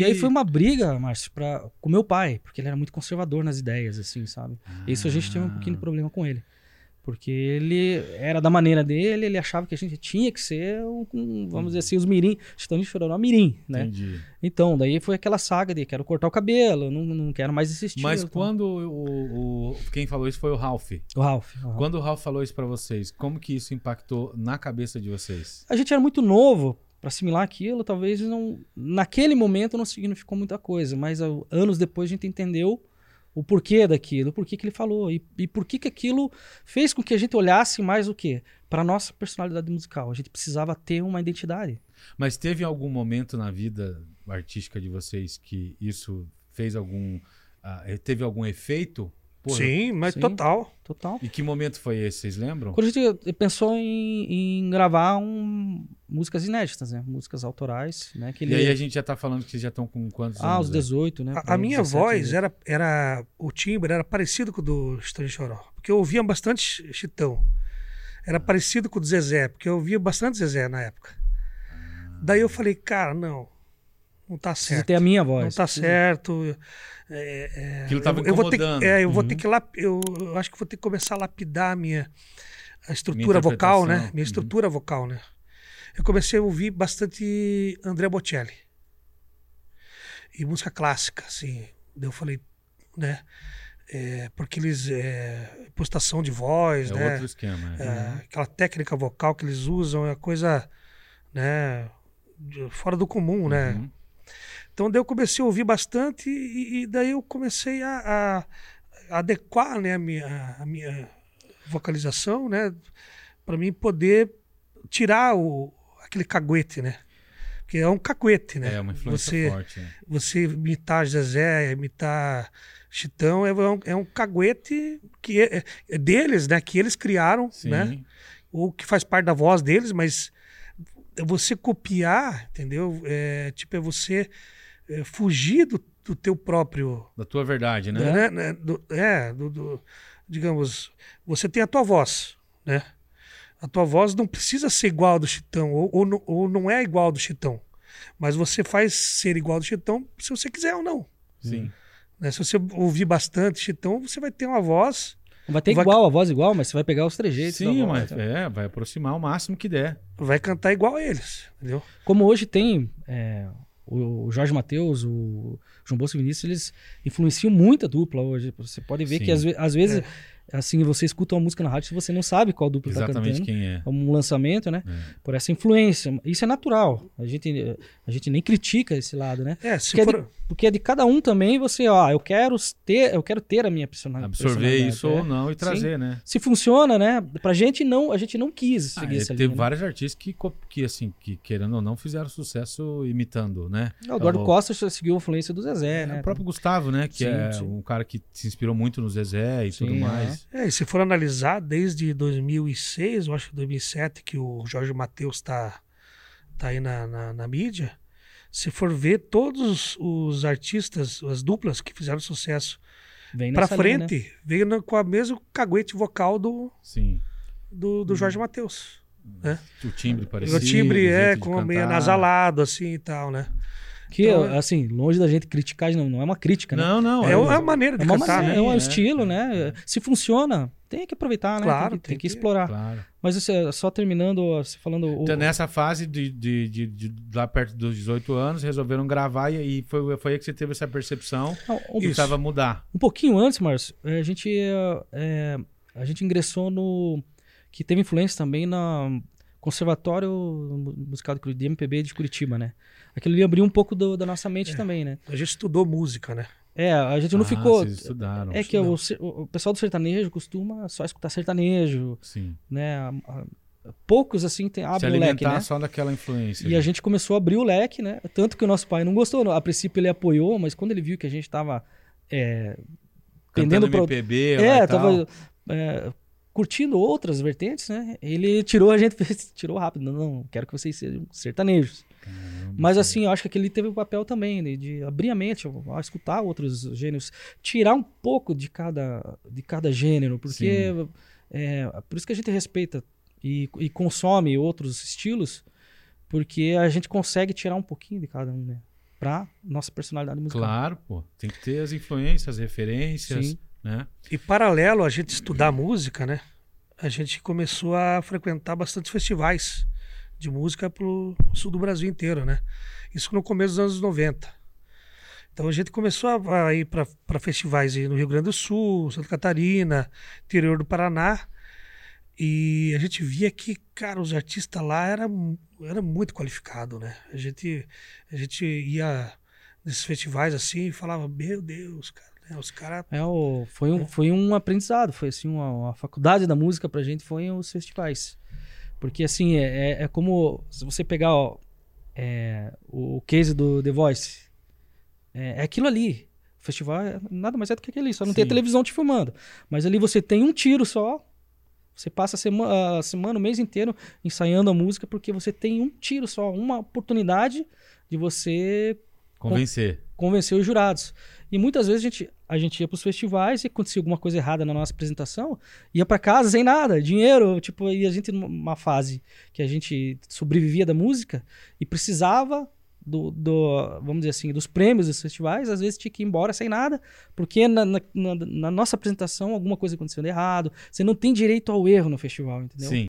E aí foi uma briga, Márcio, pra, com meu pai, porque ele era muito conservador nas ideias, assim, sabe? Isso a gente teve um pouquinho de problema com ele. Porque ele era da maneira dele, ele achava que a gente tinha que ser, um, vamos dizer assim, os mirim. Estão de Chororó mirim, né? Entendi. Então, daí foi aquela saga de quero cortar o cabelo, não, não quero mais estilo. Mas então. quando o, o- quem falou isso foi o Ralph. O Ralph. o Ralph. Quando o Ralph falou isso pra vocês, como que isso impactou na cabeça de vocês? A gente era muito novo para assimilar aquilo, talvez não. Naquele momento não significou muita coisa, mas ah, anos depois a gente entendeu o porquê daquilo, o porquê que ele falou e, e por que que aquilo fez com que a gente olhasse mais o quê? Para nossa personalidade musical. A gente precisava ter uma identidade. Mas teve algum momento na vida artística de vocês que isso fez algum. ah, teve algum efeito? Porra, Sim, mas Sim. total. Total. E que momento foi esse? Vocês lembram? Quando a gente pensou em, em gravar um, músicas inéditas, né? Músicas autorais, né? Que E ele... aí a gente já tá falando que já estão com quantos Ah, anos? os aí? 18, né? A, a minha 17, voz 18. era, era. O timbre era parecido com o do de Choró. Porque eu ouvia bastante Ch- Chitão. Era parecido com o do Zezé, porque eu ouvia bastante Zezé na época. Daí eu falei, cara, não. Não tá Precisa certo. ter a minha voz. Não tá Precisa- certo. É, é, Aquilo tava eu, eu vou ter é, eu vou Uhum. ter que lap, eu, eu acho que vou ter que começar a lapidar a minha a estrutura vocal, né? Minha Uhum. estrutura vocal, né? Eu comecei a ouvir bastante André Bocelli. E música clássica, assim. Daí eu falei, né? É, porque eles. É, postação de voz, É né? outro esquema. é. É, aquela técnica vocal que eles usam é coisa, né? Fora do comum, né? Uhum. Então daí eu comecei a ouvir bastante e, e daí eu comecei a, a adequar né, a, minha, a minha vocalização, né? Para mim poder tirar o, aquele caguete, né? Que é um caguete, né? É uma influência você, forte. né? você imitar Zezé, imitar Chitão, é um, é um caguete que é, é deles, né? Que eles criaram, Sim. né? ou que faz parte da voz deles, mas você copiar, entendeu? É, tipo, é você é, fugir do, do teu próprio. Da tua verdade, né? né, né, do- é, do, do- digamos, você tem a tua voz, né? A tua voz não precisa ser igual do Chitão, ou, ou, não- ou não é igual do Chitão. Mas você faz ser igual do Chitão se você quiser ou não. Sim. né? Se você ouvir bastante Chitão, você vai ter uma voz. Não vai ter Vai- igual, a voz igual, mas você vai pegar os trejeitos. da Sim, voz, mas né? é, vai aproximar o máximo que der. Vai cantar igual a eles, entendeu? Como hoje tem é, o Jorge Matheus, o João Bosco Vinícius, eles influenciam muito a dupla hoje. Você pode ver Sim. que às, às vezes, assim, você escuta uma música na rádio e você não sabe qual dupla está Exatamente cantando. quem é. É um lançamento, né? É. Por essa influência. Isso é natural. A gente, a gente nem critica esse lado, né? É, se Porque, é for. Porque é de cada um também você, ó, eu quero ter, eu quero ter a minha persona- Absorver personalidade. isso é. ou não e trazer, né? Se funciona, né? Pra gente não, a gente não quis Ah, seguir é, essa teve linha. né? vários artistas que, que, assim, que querendo ou não, fizeram sucesso imitando, né? O Eduardo o- Costa seguiu a influência do Zezé, É, né? o próprio Gustavo, né? Que Sim, é sim. um cara que se inspirou muito no Zezé e tudo Sim, mais. É, e se for analisar desde 2006, eu acho que 2007, que o Jorge Matheus tá, tá aí na, na, na mídia, se for ver todos os artistas, as duplas que fizeram sucesso linha, né? frente, veio na- com a mesmo caguete vocal do, Sim. do, do Jorge Matheus. Né? O timbre parecido. o timbre o é com meio nasalado, assim e tal, né? Que, Então, é- assim, longe da gente criticar, não, não é uma crítica, né? Não, não. É, uma maneira de É uma cantar, maneira, né? é um é, estilo, é, né? Se funciona, tem que aproveitar, né? Claro, tem, que, tem tem que que- explorar. Claro. Mas é só terminando, você falando. o- Então, nessa fase de, de, de, de- lá perto dos 18 anos, resolveram gravar e, e foi, foi aí que você teve essa percepção um, que precisava mudar. um pouquinho antes, Márcio, eh, a gente, eh, a gente ingressou no. que teve influência também no Conservatório Musical de MPB de Curitiba, né? Aquilo ali abriu um pouco do- da nossa mente também, né? A gente estudou música, né? É, a gente não Ah, ficou. Vocês estudaram. É que o, se- o pessoal do sertanejo costuma só escutar sertanejo, Sim. né? Poucos assim tem, Se abrem o leque, né? só daquela influência. E a gente começou a abrir o leque, né? Tanto que o nosso pai não gostou. não. A princípio ele apoiou, mas quando ele viu que a gente tava é, Cantando pendendo pra- MPB, é, tava é, curtindo outras vertentes, né? Ele tirou a gente, tirou rápido. Não, não, quero que vocês sejam sertanejos. Caramba, Mas assim, eu acho que aquele teve o papel também de, de abrir a mente, a escutar outros gêneros, tirar um pouco de cada, de cada gênero, porque é, por isso que a gente respeita e, e consome outros estilos, porque a gente consegue tirar um pouquinho de cada um, né? para nossa personalidade musical. Claro, pô. Tem que ter as influências, as referências, Sim. Né? E paralelo a gente estudar música, né? A gente começou a frequentar bastante festivais de música pro sul do Brasil inteiro, né? Isso no começo dos anos 90. Então a gente começou a, ir para festivais no Rio Grande do Sul, Santa Catarina, interior do Paraná. E a gente via que, cara, os artistas lá eram era muito qualificado, né? A gente, a gente ia nesses festivais assim e falava, meu Deus, cara, né? os caras É o, foi, um, foi um aprendizado, foi assim, uma, uma faculdade da música pra gente foi os festivais. Porque assim, é, é- é como se você pegar ó, é, o case do The Voice, é, é aquilo ali. O festival é nada mais é do que aquele, só não tem a Sim. televisão te filmando. Mas ali você tem um tiro só. Você passa a semana, a semana, o mês inteiro ensaiando a música, porque você tem um tiro só, uma oportunidade de você Convencer. Convencer os jurados. E muitas vezes a gente, a gente ia para os festivais e acontecia alguma coisa errada na nossa apresentação, ia para casa sem nada, dinheiro, tipo, e a gente numa fase que a gente sobrevivia da música e precisava do, do vamos dizer assim, dos prêmios dos festivais, às vezes tinha que ir embora sem nada, porque na, na, na- nossa apresentação alguma coisa aconteceu de errado, você não tem direito ao erro no festival, entendeu? Sim.